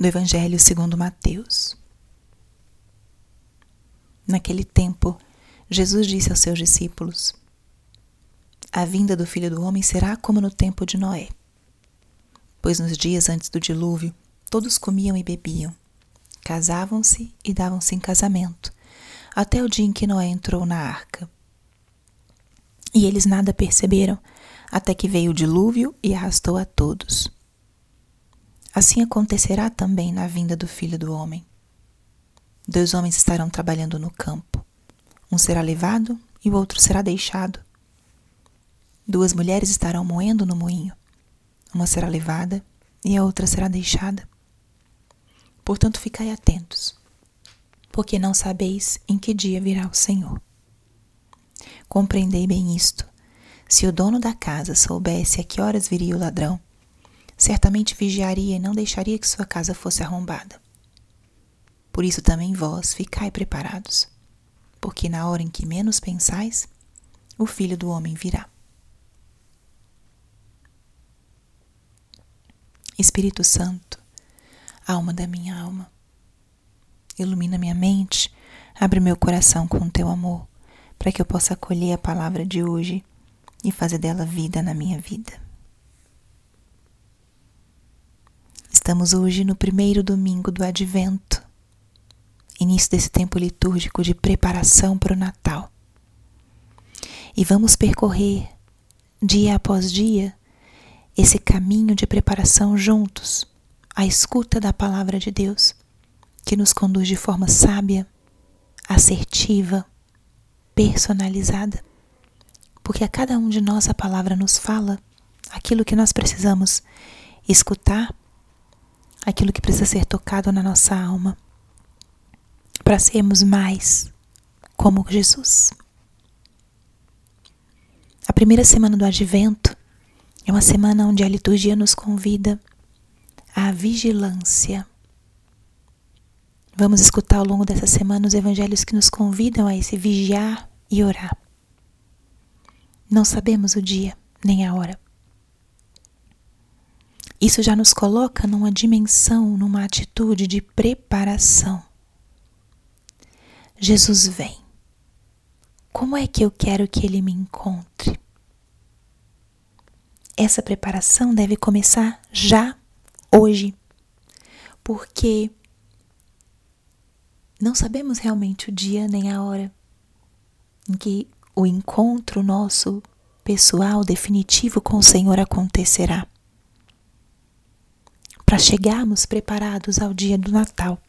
do Evangelho segundo Mateus. Naquele tempo, Jesus disse aos seus discípulos: A vinda do Filho do Homem será como no tempo de Noé. Pois nos dias antes do dilúvio, todos comiam e bebiam, casavam-se e davam-se em casamento, até o dia em que Noé entrou na arca. E eles nada perceberam, até que veio o dilúvio e arrastou a todos. Assim acontecerá também na vinda do Filho do Homem. Dois homens estarão trabalhando no campo. Um será levado e o outro será deixado. Duas mulheres estarão moendo no moinho. Uma será levada e a outra será deixada. Portanto, ficai atentos, porque não sabeis em que dia virá o Senhor. Compreendei bem isto. Se o dono da casa soubesse a que horas viria o ladrão, certamente vigiaria e não deixaria que sua casa fosse arrombada. Por isso também vós ficai preparados, porque na hora em que menos pensais, o Filho do Homem virá. Espírito Santo, alma da minha alma, ilumina minha mente, abre meu coração com teu amor, para que eu possa acolher a palavra de hoje e fazer dela vida na minha vida. Estamos hoje no primeiro domingo do Advento, início desse tempo litúrgico de preparação para o Natal. E vamos percorrer, dia após dia, esse caminho de preparação juntos, à escuta da palavra de Deus, que nos conduz de forma sábia, assertiva, personalizada, porque a cada um de nós a palavra nos fala aquilo que nós precisamos escutar aquilo que precisa ser tocado na nossa alma, para sermos mais como Jesus. A primeira semana do Advento é uma semana onde a liturgia nos convida à vigilância. Vamos escutar ao longo dessa semana os evangelhos que nos convidam a esse vigiar e orar. Não sabemos o dia nem a hora. Isso já nos coloca numa dimensão, numa atitude de preparação. Jesus vem. Como é que eu quero que ele me encontre? Essa preparação deve começar já hoje, porque não sabemos realmente o dia nem a hora em que o encontro nosso pessoal definitivo com o Senhor acontecerá chegarmos preparados ao dia do Natal.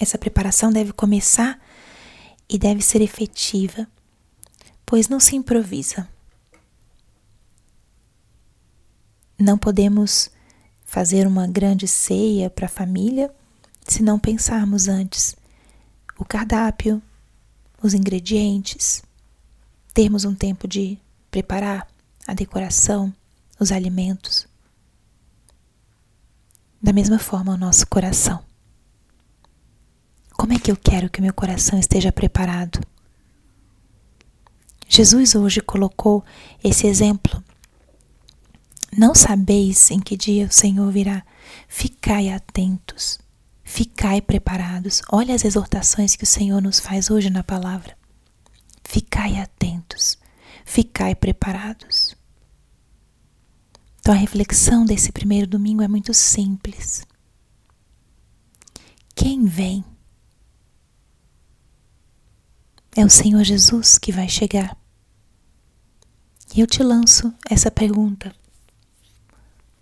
Essa preparação deve começar e deve ser efetiva, pois não se improvisa. Não podemos fazer uma grande ceia para a família se não pensarmos antes o cardápio, os ingredientes, termos um tempo de preparar a decoração, os alimentos. Da mesma forma, o nosso coração. Como é que eu quero que o meu coração esteja preparado? Jesus hoje colocou esse exemplo. Não sabeis em que dia o Senhor virá. Ficai atentos, ficai preparados. Olha as exortações que o Senhor nos faz hoje na palavra. Ficai atentos, ficai preparados. Então a reflexão desse primeiro domingo é muito simples. Quem vem? É o Senhor Jesus que vai chegar. E eu te lanço essa pergunta: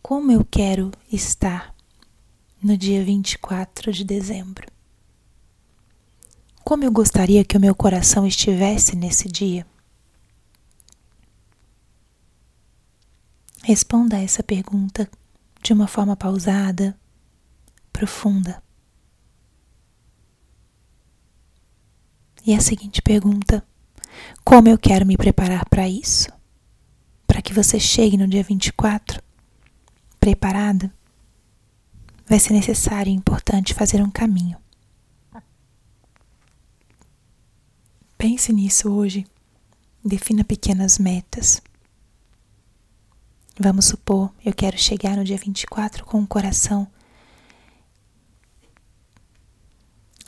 Como eu quero estar no dia 24 de dezembro? Como eu gostaria que o meu coração estivesse nesse dia? Responda a essa pergunta de uma forma pausada, profunda. E a seguinte pergunta: Como eu quero me preparar para isso? Para que você chegue no dia 24 preparado? Vai ser necessário e importante fazer um caminho. Pense nisso hoje. Defina pequenas metas. Vamos supor, eu quero chegar no dia 24 com o coração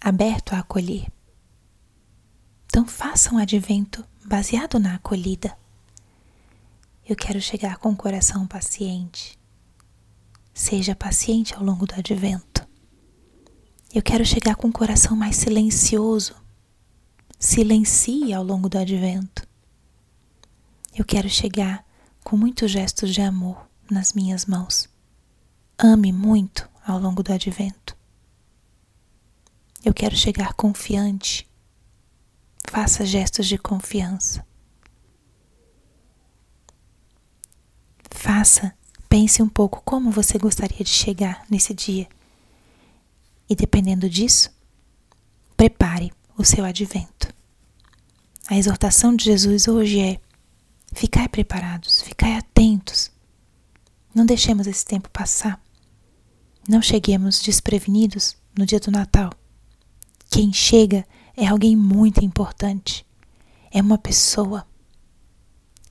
aberto a acolher. Então faça um advento baseado na acolhida. Eu quero chegar com o coração paciente. Seja paciente ao longo do advento. Eu quero chegar com o coração mais silencioso. Silencie ao longo do advento. Eu quero chegar com muitos gestos de amor nas minhas mãos. Ame muito ao longo do advento. Eu quero chegar confiante. Faça gestos de confiança. Faça, pense um pouco como você gostaria de chegar nesse dia. E dependendo disso, prepare o seu advento. A exortação de Jesus hoje é: ficai preparados, ficai atentos. Não deixemos esse tempo passar. Não cheguemos desprevenidos no dia do Natal. Quem chega é alguém muito importante. É uma pessoa.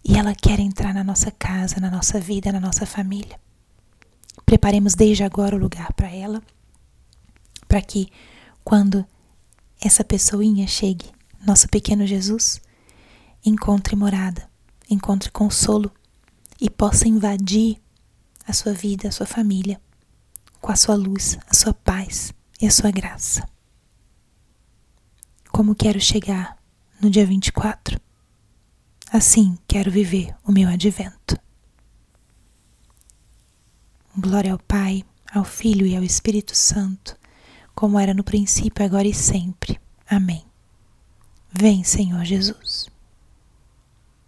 E ela quer entrar na nossa casa, na nossa vida, na nossa família. Preparemos desde agora o lugar para ela, para que quando essa pessoinha chegue, nosso pequeno Jesus, encontre morada, encontre consolo e possa invadir a sua vida, a sua família, com a sua luz, a sua paz e a sua graça como quero chegar no dia 24. Assim quero viver o meu advento. Glória ao Pai, ao Filho e ao Espírito Santo, como era no princípio, agora e sempre. Amém. Vem, Senhor Jesus.